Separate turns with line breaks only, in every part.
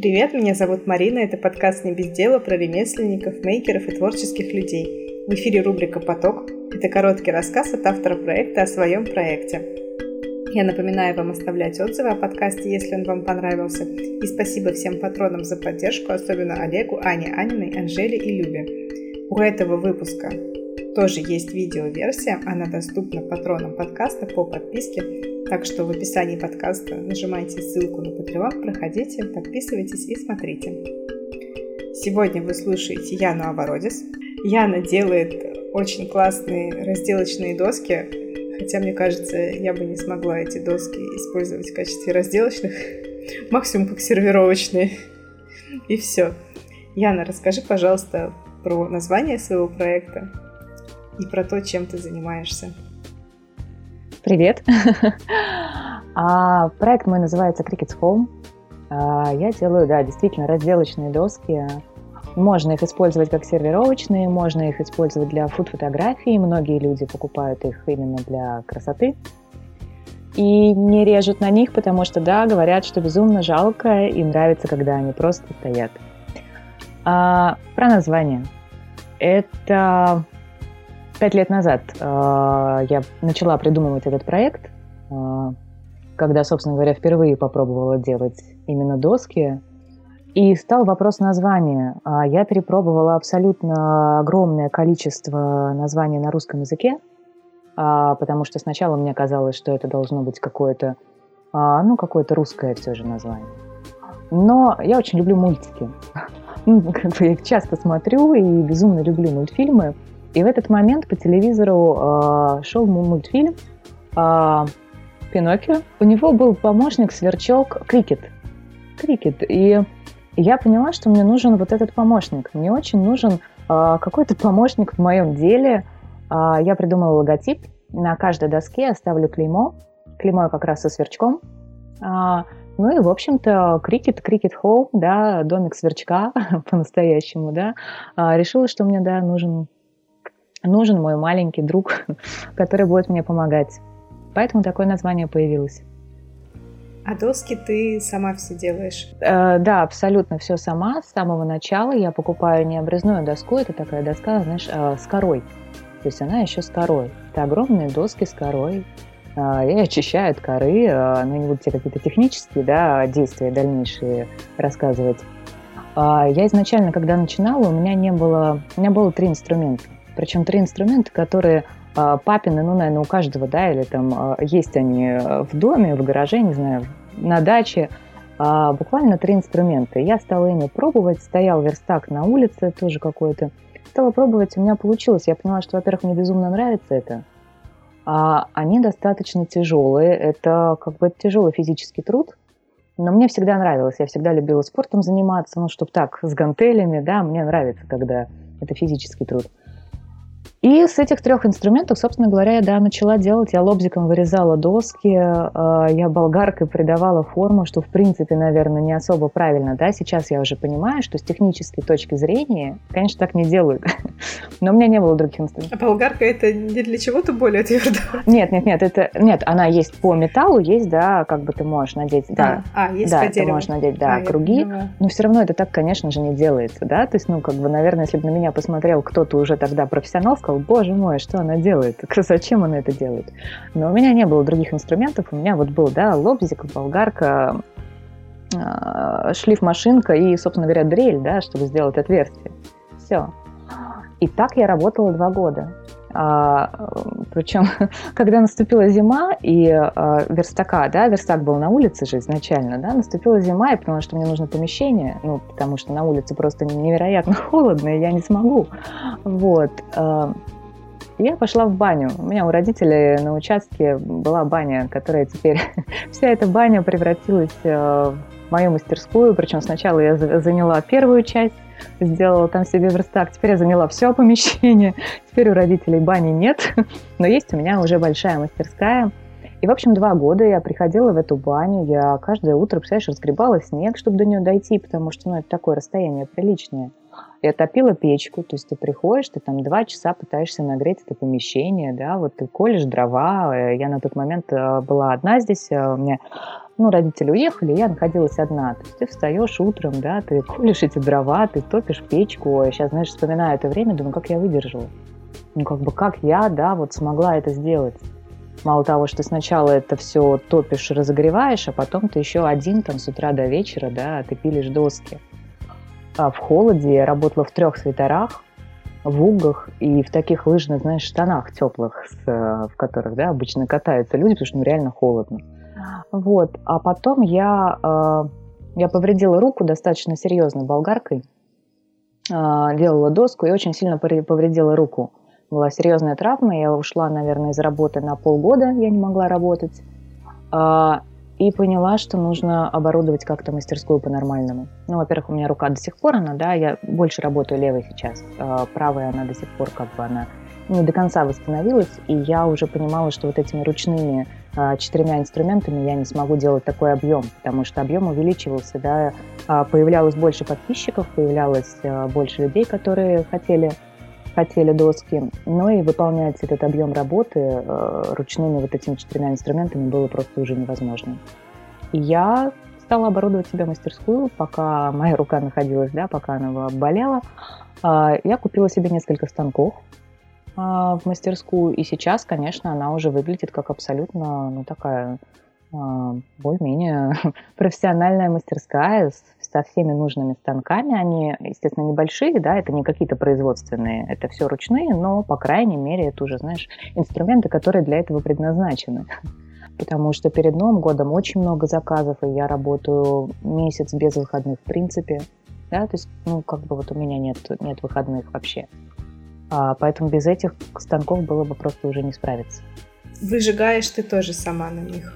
Привет, меня зовут Марина, это подкаст «Не без дела» про ремесленников, мейкеров и творческих людей. В эфире рубрика «Поток». Это короткий рассказ от автора проекта о своем проекте. Я напоминаю вам оставлять отзывы о подкасте, если он вам понравился. И спасибо всем патронам за поддержку, особенно Олегу, Ане Аниной, Анжеле и Любе. У этого выпуска тоже есть видеоверсия, она доступна патронам подкаста по подписке, так что в описании подкаста нажимайте ссылку на Patreon, проходите, подписывайтесь и смотрите. Сегодня вы слушаете Яну Авародис. Яна делает очень классные разделочные доски, хотя мне кажется, я бы не смогла эти доски использовать в качестве разделочных, максимум как сервировочные. И все. Яна, расскажи, пожалуйста, про название своего проекта, и про то, чем ты занимаешься.
Привет! а, проект мой называется Cricket's Home. А, я делаю, да, действительно разделочные доски. Можно их использовать как сервировочные, можно их использовать для фуд-фотографий. Многие люди покупают их именно для красоты. И не режут на них, потому что, да, говорят, что безумно жалко и нравится, когда они просто стоят. А, про название. Это Пять лет назад э, я начала придумывать этот проект, э, когда, собственно говоря, впервые попробовала делать именно доски. И стал вопрос названия. А я перепробовала абсолютно огромное количество названий на русском языке, а, потому что сначала мне казалось, что это должно быть какое-то, а, ну, какое-то русское все же название. Но я очень люблю мультики. Ну, я их часто смотрю и безумно люблю мультфильмы. И в этот момент по телевизору э, шел мультфильм э, Пиноккио. У него был помощник сверчок Крикет. Крикет. И я поняла, что мне нужен вот этот помощник. Мне очень нужен э, какой-то помощник в моем деле. Э, я придумала логотип. На каждой доске оставлю клеймо. Клеймо как раз со сверчком. Э, ну и, в общем-то, крикет, крикет хоу, да, домик сверчка по-настоящему, да. Решила, что мне, да, нужен нужен мой маленький друг, который будет мне помогать. Поэтому такое название появилось.
А доски ты сама все делаешь?
Э, да, абсолютно все сама. С самого начала я покупаю не обрезную доску, это такая доска, знаешь, э, с корой. То есть она еще с корой. Это огромные доски с корой. Э, и очищаю от коры. Э, ну, не буду тебе какие-то технические да, действия дальнейшие рассказывать. Э, я изначально, когда начинала, у меня не было... У меня было три инструмента. Причем три инструмента, которые а, папины, ну, наверное, у каждого, да, или там а, есть они в доме, в гараже, не знаю, на даче. А, буквально три инструмента. Я стала ими пробовать, стоял верстак на улице тоже какой-то. Стала пробовать, у меня получилось. Я поняла, что, во-первых, мне безумно нравится это. А они достаточно тяжелые. Это как бы тяжелый физический труд. Но мне всегда нравилось. Я всегда любила спортом заниматься, ну, чтобы так, с гантелями, да, мне нравится, когда это физический труд. И с этих трех инструментов, собственно говоря, я да, начала делать. Я лобзиком вырезала доски, э, я болгаркой придавала форму, что, в принципе, наверное, не особо правильно. Да? Сейчас я уже понимаю, что с технической точки зрения, конечно, так не делают. Но у меня не было других инструментов.
А болгарка это не для чего-то более твердого?
Нет, нет, нет, это нет, она есть по металлу, есть, да, как бы ты можешь надеть, да.
А, а есть
да,
по
ты можешь надеть, да, а, круги. Но все равно это так, конечно же, не делается, да. То есть, ну, как бы, наверное, если бы на меня посмотрел кто-то уже тогда профессионал, сказал, боже мой, что она делает, зачем она это делает. Но у меня не было других инструментов, у меня вот был, да, лобзик, болгарка, а, шлиф-машинка и, собственно говоря, дрель, да, чтобы сделать отверстие. Все. И так я работала два года. А, причем, когда наступила зима и а, верстака, да, верстак был на улице же изначально, да, наступила зима, я поняла, что мне нужно помещение, ну, потому что на улице просто невероятно холодно, и я не смогу. Вот. А, я пошла в баню. У меня у родителей на участке была баня, которая теперь... Вся эта баня превратилась в мою мастерскую. Причем сначала я заняла первую часть, сделала там себе верстак. Теперь я заняла все помещение. Теперь у родителей бани нет, но есть у меня уже большая мастерская. И, в общем, два года я приходила в эту баню, я каждое утро, представляешь, разгребала снег, чтобы до нее дойти, потому что, ну, это такое расстояние приличное. Я топила печку, то есть ты приходишь, ты там два часа пытаешься нагреть это помещение, да, вот ты колешь дрова. Э, я на тот момент э, была одна здесь, э, у меня, ну, родители уехали, я находилась одна. То есть ты встаешь утром, да, ты колешь эти дрова, ты топишь печку. Я сейчас, знаешь, вспоминаю это время, думаю, как я выдержала. Ну, как бы, как я, да, вот смогла это сделать. Мало того, что сначала это все топишь, разогреваешь, а потом ты еще один там с утра до вечера, да, ты пилишь доски. А в холоде я работала в трех свитерах, в угах и в таких лыжных, знаешь, штанах теплых, с, в которых, да, обычно катаются люди, потому что ну, реально холодно. Вот. А потом я, э, я повредила руку достаточно серьезно болгаркой, э, делала доску и очень сильно повредила руку была серьезная травма, я ушла, наверное, из работы на полгода, я не могла работать, а, и поняла, что нужно оборудовать как-то мастерскую по-нормальному. Ну, во-первых, у меня рука до сих пор, она, да, я больше работаю левой сейчас, а правая она до сих пор как бы она не до конца восстановилась, и я уже понимала, что вот этими ручными четырьмя инструментами я не смогу делать такой объем, потому что объем увеличивался, да, появлялось больше подписчиков, появлялось больше людей, которые хотели хотели доски, но и выполнять этот объем работы ручными вот этими четырьмя инструментами было просто уже невозможно. Я стала оборудовать себе мастерскую, пока моя рука находилась, да, пока она болела. Я купила себе несколько станков в мастерскую, и сейчас, конечно, она уже выглядит как абсолютно, ну, такая а, более-менее профессиональная мастерская со всеми нужными станками. Они, естественно, небольшие, да, это не какие-то производственные, это все ручные, но, по крайней мере, это уже, знаешь, инструменты, которые для этого предназначены. Потому что перед Новым годом очень много заказов, и я работаю месяц без выходных в принципе. Да, то есть, ну, как бы вот у меня нет, нет выходных вообще. А, поэтому без этих станков было бы просто уже не справиться.
Выжигаешь ты тоже сама на них?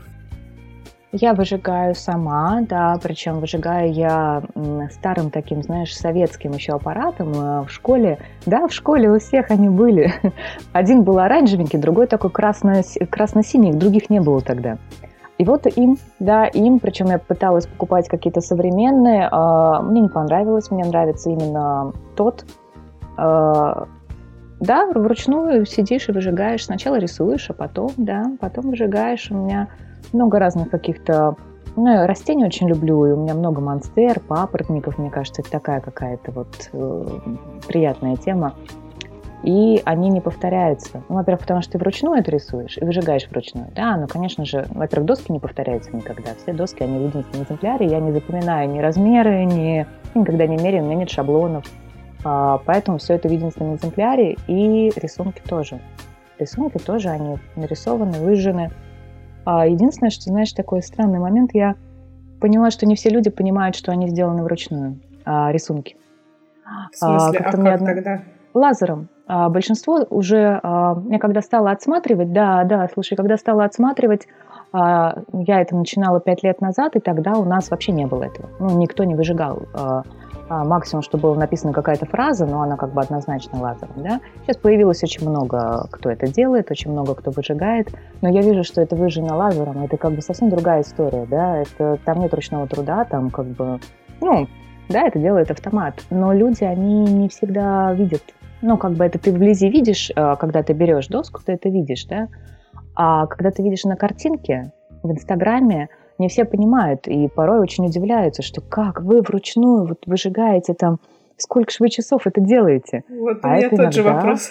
Я выжигаю сама, да, причем выжигаю я старым таким, знаешь, советским еще аппаратом э, в школе. Да, в школе у всех они были. Один был оранжевенький, другой такой красно- красно-синий, других не было тогда. И вот им, да, им, причем я пыталась покупать какие-то современные, а, мне не понравилось, мне нравится именно тот. Да, вручную сидишь и выжигаешь, сначала рисуешь, а потом, да, потом выжигаешь. У меня много разных каких-то ну, я растения очень люблю, и у меня много монстер, папоротников, мне кажется, это такая какая-то вот э, приятная тема. И они не повторяются. Ну, во-первых, потому что ты вручную это рисуешь и выжигаешь вручную. Да, но, конечно же, во-первых, доски не повторяются никогда. Все доски, они в единственном экземпляре. Я не запоминаю ни размеры, ни... никогда не меряю, у меня нет шаблонов. А, поэтому все это в единственном экземпляре. И рисунки тоже. Рисунки тоже, они нарисованы, выжжены. А единственное, что, знаешь, такой странный момент, я поняла, что не все люди понимают, что они сделаны вручную, а, рисунки.
В смысле, а, а как одно... тогда?
Лазером. Большинство уже, я когда стала отсматривать, да, да, слушай, когда стала отсматривать, я это начинала пять лет назад, и тогда у нас вообще не было этого. Ну, никто не выжигал максимум, что было написана какая-то фраза, но она как бы однозначно лазером, да. Сейчас появилось очень много, кто это делает, очень много кто выжигает, но я вижу, что это выжжено лазером, это как бы совсем другая история, да, это, там нет ручного труда, там как бы, ну, да, это делает автомат, но люди, они не всегда видят, ну, как бы это ты вблизи видишь, а, когда ты берешь доску, ты это видишь, да, а когда ты видишь на картинке в Инстаграме, не все понимают и порой очень удивляются, что как вы вручную вот выжигаете там, сколько же вы часов это делаете?
Вот а у меня тот иногда... же вопрос.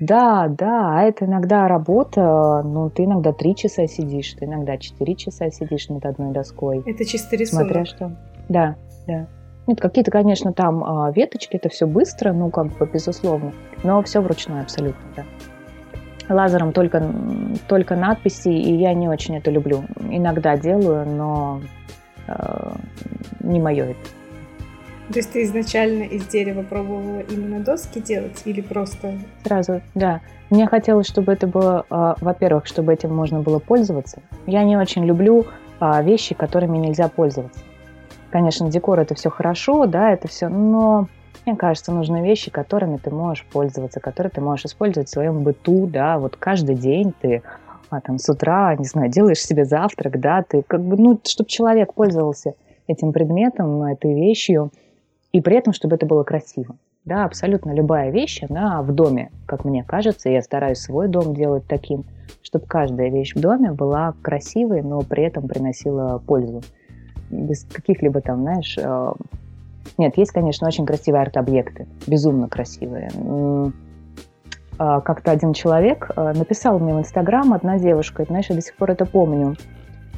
Да, да, а это иногда работа, ну, ты иногда три часа сидишь, ты иногда четыре часа сидишь над одной доской.
Это чисто рисунок.
Смотря что. Да, да. Нет, какие-то, конечно, там а, веточки, это все быстро, ну, как бы, безусловно, но все вручную абсолютно, да лазером только, только надписи, и я не очень это люблю. Иногда делаю, но э, не мое это.
То есть ты изначально из дерева пробовала именно доски делать или просто?
Сразу, да. Мне хотелось, чтобы это было, э, во-первых, чтобы этим можно было пользоваться. Я не очень люблю э, вещи, которыми нельзя пользоваться. Конечно, декор это все хорошо, да, это все, но мне кажется, нужны вещи, которыми ты можешь пользоваться, которые ты можешь использовать в своем быту, да, вот каждый день ты а там с утра, не знаю, делаешь себе завтрак, да, ты как бы, ну, чтобы человек пользовался этим предметом, этой вещью, и при этом, чтобы это было красиво. Да, абсолютно любая вещь, она в доме, как мне кажется, я стараюсь свой дом делать таким, чтобы каждая вещь в доме была красивой, но при этом приносила пользу. Без каких-либо там, знаешь... Нет, есть, конечно, очень красивые арт-объекты, безумно красивые. А, как-то один человек э, написал мне в Инстаграм, одна девушка, знаешь, я до сих пор это помню.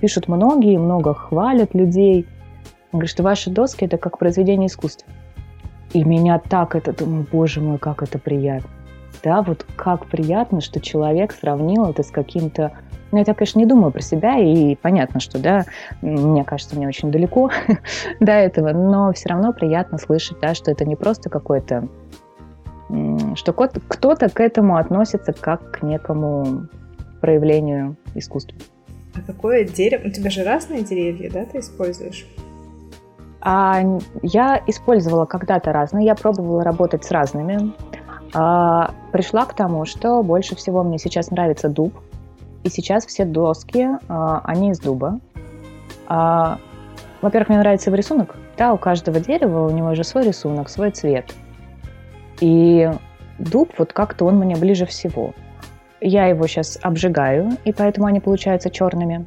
Пишут многие, много хвалят людей. Он говорит, что ваши доски – это как произведение искусства. И меня так это, думаю, боже мой, как это приятно. Да, вот как приятно, что человек сравнил это с каким-то... Ну, я, конечно, не думаю про себя, и понятно, что, да, мне кажется, мне очень далеко до этого, но все равно приятно слышать, да, что это не просто какой-то... Что кто-то к этому относится как к некому проявлению искусства.
А какое дерево? У тебя же разные деревья, да, ты используешь?
А, я использовала когда-то разные, я пробовала работать с разными. А, пришла к тому, что больше всего мне сейчас нравится дуб. И сейчас все доски, а, они из дуба. А, во-первых, мне нравится его рисунок. Да, у каждого дерева у него же свой рисунок, свой цвет. И дуб, вот как-то он мне ближе всего. Я его сейчас обжигаю, и поэтому они получаются черными.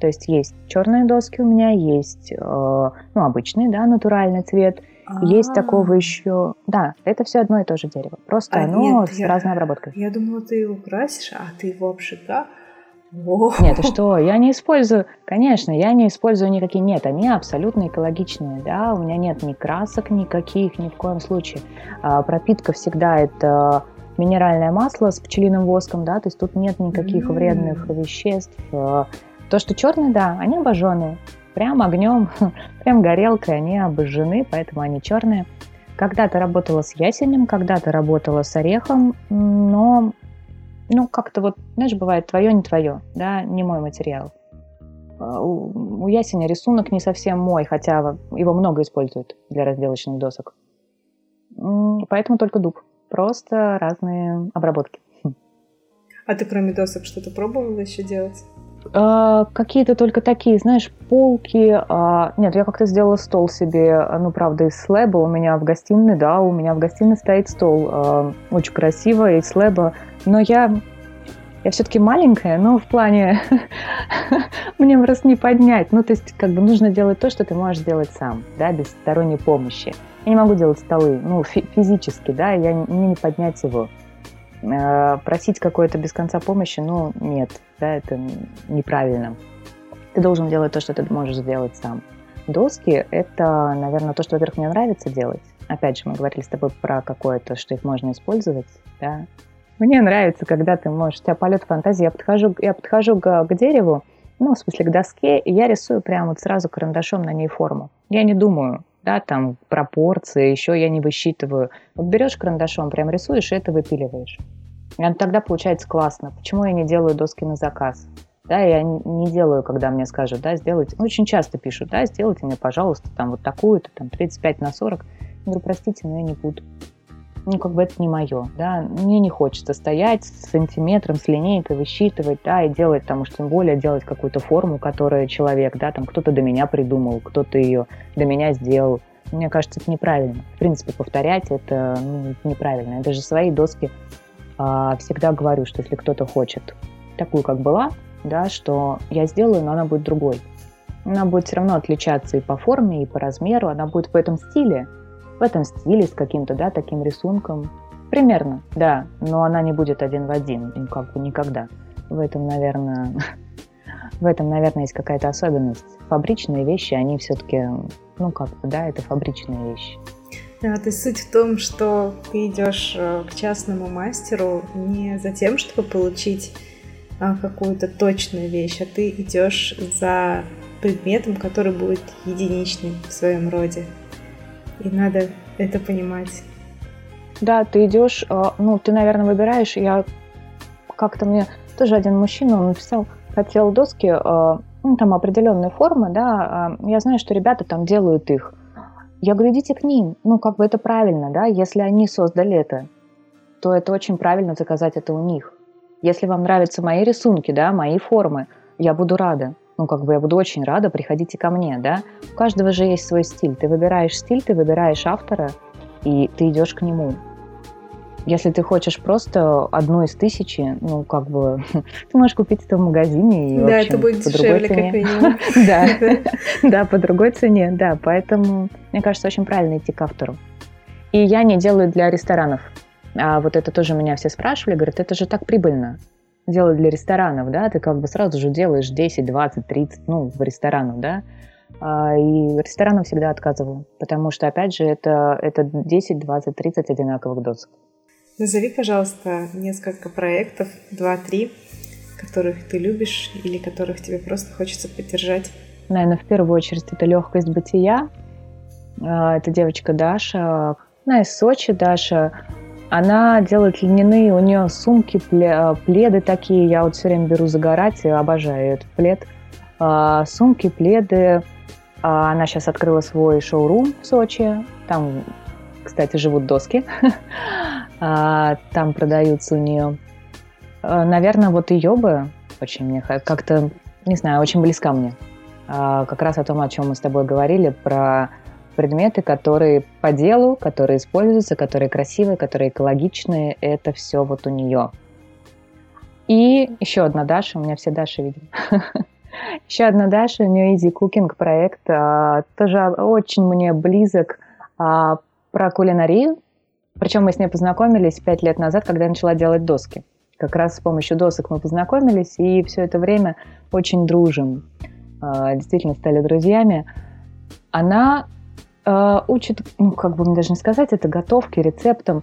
То есть есть черные доски у меня, есть э, ну, обычный, да, натуральный цвет. А-а-а. Есть такого еще... Да, это все одно и то же дерево. Просто а оно нет, с я, разной обработкой.
Я думала, ты его красишь, а ты его обжигаешь.
Нет, и что? Я не использую, конечно, я не использую никакие, нет, они абсолютно экологичные, да, у меня нет ни красок никаких, ни в коем случае. А, пропитка всегда это минеральное масло с пчелиным воском, да, то есть тут нет никаких mm-hmm. вредных веществ, а, то, что черные, да, они обожженные. Прям огнем, прям горелкой они обожжены, поэтому они черные. Когда-то работала с ясенем, когда-то работала с орехом, но ну, как-то вот, знаешь, бывает твое, не твое, да, не мой материал. А, у, у ясеня рисунок не совсем мой, хотя его много используют для разделочных досок. Поэтому только дуб. Просто разные обработки.
А ты кроме досок что-то пробовала еще делать?
А, какие-то только такие, знаешь, полки. А, нет, я как-то сделала стол себе, ну, правда, из слэба. У меня в гостиной, да, у меня в гостиной стоит стол. А, очень красиво, из слэба. Но я я все-таки маленькая, но в плане мне просто не поднять. Ну, то есть, как бы нужно делать то, что ты можешь сделать сам, да, без сторонней помощи. Я не могу делать столы, ну, физически, да, я, мне не поднять его. Э, просить какой-то без конца помощи, ну, нет, да, это неправильно. Ты должен делать то, что ты можешь сделать сам. Доски – это, наверное, то, что, во-первых, мне нравится делать. Опять же, мы говорили с тобой про какое-то, что их можно использовать, да. Мне нравится, когда ты можешь, у тебя полет фантазии. Я подхожу, я подхожу к, к дереву, ну, в смысле, к доске, и я рисую прямо вот сразу карандашом на ней форму. Я не думаю, да, там, пропорции, еще я не высчитываю. Вот берешь карандашом, прям рисуешь, и это выпиливаешь. И тогда получается классно. Почему я не делаю доски на заказ? Да, я не делаю, когда мне скажут, да, сделайте. Очень часто пишут, да, сделайте мне, пожалуйста, там вот такую-то, там 35 на 40. Я говорю, простите, но я не буду. Ну, как бы это не мое, да. Мне не хочется стоять с сантиметром, с линейкой, высчитывать, да, и делать там, уж тем более делать какую-то форму, которую человек, да, там кто-то до меня придумал, кто-то ее до меня сделал. Мне кажется, это неправильно. В принципе, повторять это ну, неправильно. Это же свои доски а, всегда говорю, что если кто-то хочет такую, как была, да, что я сделаю, но она будет другой. Она будет все равно отличаться и по форме, и по размеру, она будет в этом стиле, в этом стиле с каким-то, да, таким рисунком. Примерно, да, но она не будет один в один, ну, как бы никогда. В этом, наверное, в этом, наверное, есть какая-то особенность. Фабричные вещи, они все-таки, ну, как бы, да, это фабричные вещи.
То есть суть в том, что ты идешь э, к частному мастеру не за тем, чтобы получить а, какую-то точную вещь, а ты идешь за предметом, который будет единичным в своем роде. И надо это понимать.
Да, ты идешь, э, ну, ты, наверное, выбираешь. Я как-то мне тоже один мужчина, он написал, хотел доски, э, ну, там определенные формы, да, а я знаю, что ребята там делают их я говорю, идите к ним. Ну, как бы это правильно, да, если они создали это, то это очень правильно заказать это у них. Если вам нравятся мои рисунки, да, мои формы, я буду рада. Ну, как бы я буду очень рада, приходите ко мне, да. У каждого же есть свой стиль. Ты выбираешь стиль, ты выбираешь автора, и ты идешь к нему. Если ты хочешь просто одну из тысячи, ну, как бы, ты можешь купить это в магазине. И,
да,
в общем,
это будет
по
дешевле,
другой цене.
как минимум.
Да, да, по другой цене, да. Поэтому, мне кажется, очень правильно идти к автору. И я не делаю для ресторанов. А вот это тоже меня все спрашивали, говорят, это же так прибыльно делать для ресторанов, да, ты как бы сразу же делаешь 10, 20, 30, ну, в ресторанах, да, а, и ресторанам всегда отказываю, потому что, опять же, это, это 10, 20, 30 одинаковых досок.
Назови, пожалуйста, несколько проектов, два-три, которых ты любишь или которых тебе просто хочется поддержать.
Наверное, в первую очередь это легкость бытия. А, это девочка Даша, она из Сочи, Даша. Она делает льняные, у нее сумки, пледы такие. Я вот все время беру загорать и обожаю этот плед. А, сумки, пледы. А, она сейчас открыла свой шоурум в Сочи. Там, кстати, живут доски. А, там продаются у нее. Наверное, вот ее бы очень мне как-то, не знаю, очень близка мне. Как раз о том, о чем мы с тобой говорили, про предметы, которые по делу, которые используются, которые красивые, которые экологичные. Это все вот у нее. И еще одна Даша, у меня все Даши, видимо. Еще одна Даша, у нее Easy Cooking проект, а, тоже очень мне близок а, про кулинарию. Причем мы с ней познакомились пять лет назад, когда я начала делать доски. Как раз с помощью досок мы познакомились, и все это время очень дружим. А, действительно стали друзьями. Она э, учит, ну, как бы мне даже не сказать, это готовки, рецептам.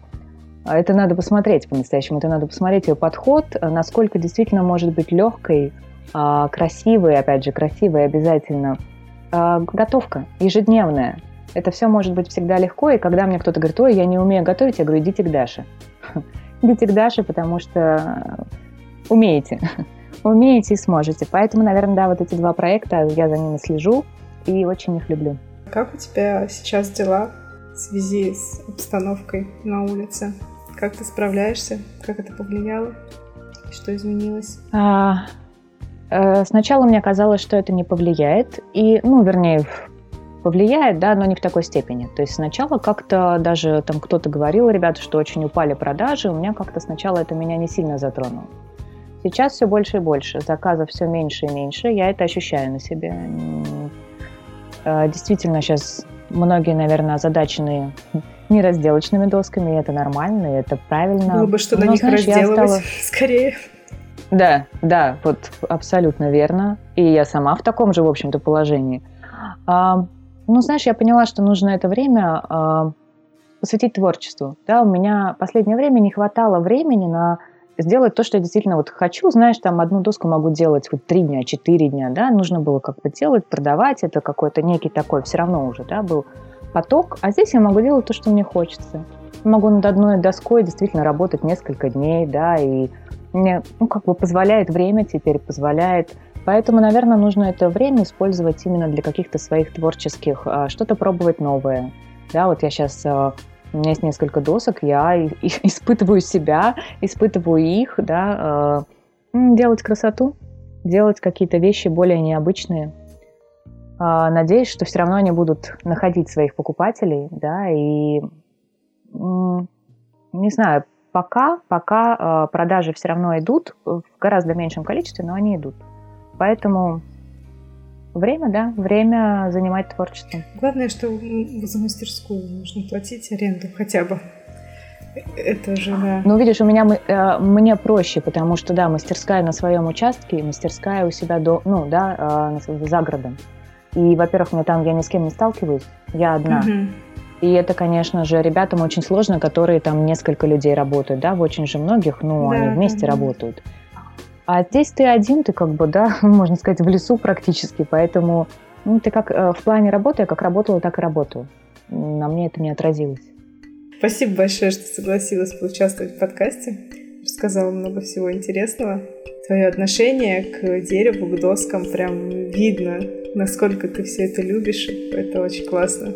А это надо посмотреть по-настоящему, это надо посмотреть ее подход, насколько действительно может быть легкой, э, красивой, опять же, красивой обязательно. Э, готовка ежедневная. Это все может быть всегда легко, и когда мне кто-то говорит, ой, я не умею готовить, я говорю, идите к Даше. Идите к Даше, потому что умеете. Умеете и сможете. Поэтому, наверное, да, вот эти два проекта, я за ними слежу и очень их люблю.
Как у тебя сейчас дела в связи с обстановкой на улице? Как ты справляешься? Как это повлияло? Что изменилось?
А, э, сначала мне казалось, что это не повлияет. И, ну, вернее, повлияет, да, но не в такой степени. То есть сначала как-то даже там кто-то говорил, ребята, что очень упали продажи, у меня как-то сначала это меня не сильно затронуло. Сейчас все больше и больше, заказов все меньше и меньше, я это ощущаю на себе. Э, действительно, сейчас многие, наверное, озадачены неразделочными досками, и это нормально, и это правильно.
Было бы что Но, на них знаешь, разделывать стала... скорее.
Да, да, вот абсолютно верно. И я сама в таком же, в общем-то, положении. А, ну, знаешь, я поняла, что нужно это время а, посвятить творчеству. Да, у меня последнее время не хватало времени на сделать то, что я действительно вот хочу. Знаешь, там одну доску могу делать вот три дня, четыре дня, да, нужно было как бы делать, продавать, это какой-то некий такой, все равно уже, да, был поток. А здесь я могу делать то, что мне хочется. Могу над одной доской действительно работать несколько дней, да, и мне, ну, как бы позволяет время теперь, позволяет Поэтому, наверное, нужно это время использовать именно для каких-то своих творческих, а, что-то пробовать новое. Да, вот я сейчас а, у меня есть несколько досок, я испытываю себя, испытываю их, да, э, делать красоту, делать какие-то вещи более необычные. А, надеюсь, что все равно они будут находить своих покупателей, да, и не знаю, пока, пока э, продажи все равно идут в гораздо меньшем количестве, но они идут. Поэтому Время, да, время занимать творчеством.
Главное, что за мастерскую нужно платить аренду хотя бы. Это же, да.
Ну, видишь, у меня э, мне проще, потому что, да, мастерская на своем участке, мастерская у себя, до, ну, да, э, за городом. И, во-первых, мне там я ни с кем не сталкиваюсь, я одна. Угу. И это, конечно же, ребятам очень сложно, которые там несколько людей работают, да, в очень же многих, ну, да, они вместе да. работают. А здесь ты один, ты как бы, да, можно сказать, в лесу практически, поэтому ну, ты как э, в плане работы, я как работала, так и работаю. На мне это не отразилось.
Спасибо большое, что согласилась поучаствовать в подкасте. Рассказала много всего интересного. Твое отношение к дереву, к доскам, прям видно, насколько ты все это любишь. Это очень классно.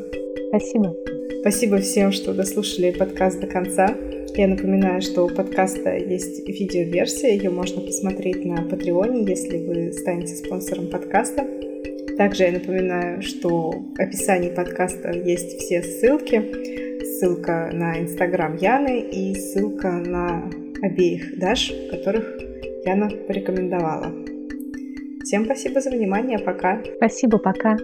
Спасибо.
Спасибо всем, что дослушали подкаст до конца. Я напоминаю, что у подкаста есть видеоверсия, ее можно посмотреть на Патреоне, если вы станете спонсором подкаста. Также я напоминаю, что в описании подкаста есть все ссылки. Ссылка на Инстаграм Яны и ссылка на обеих Даш, которых Яна порекомендовала. Всем спасибо за внимание, пока.
Спасибо, пока.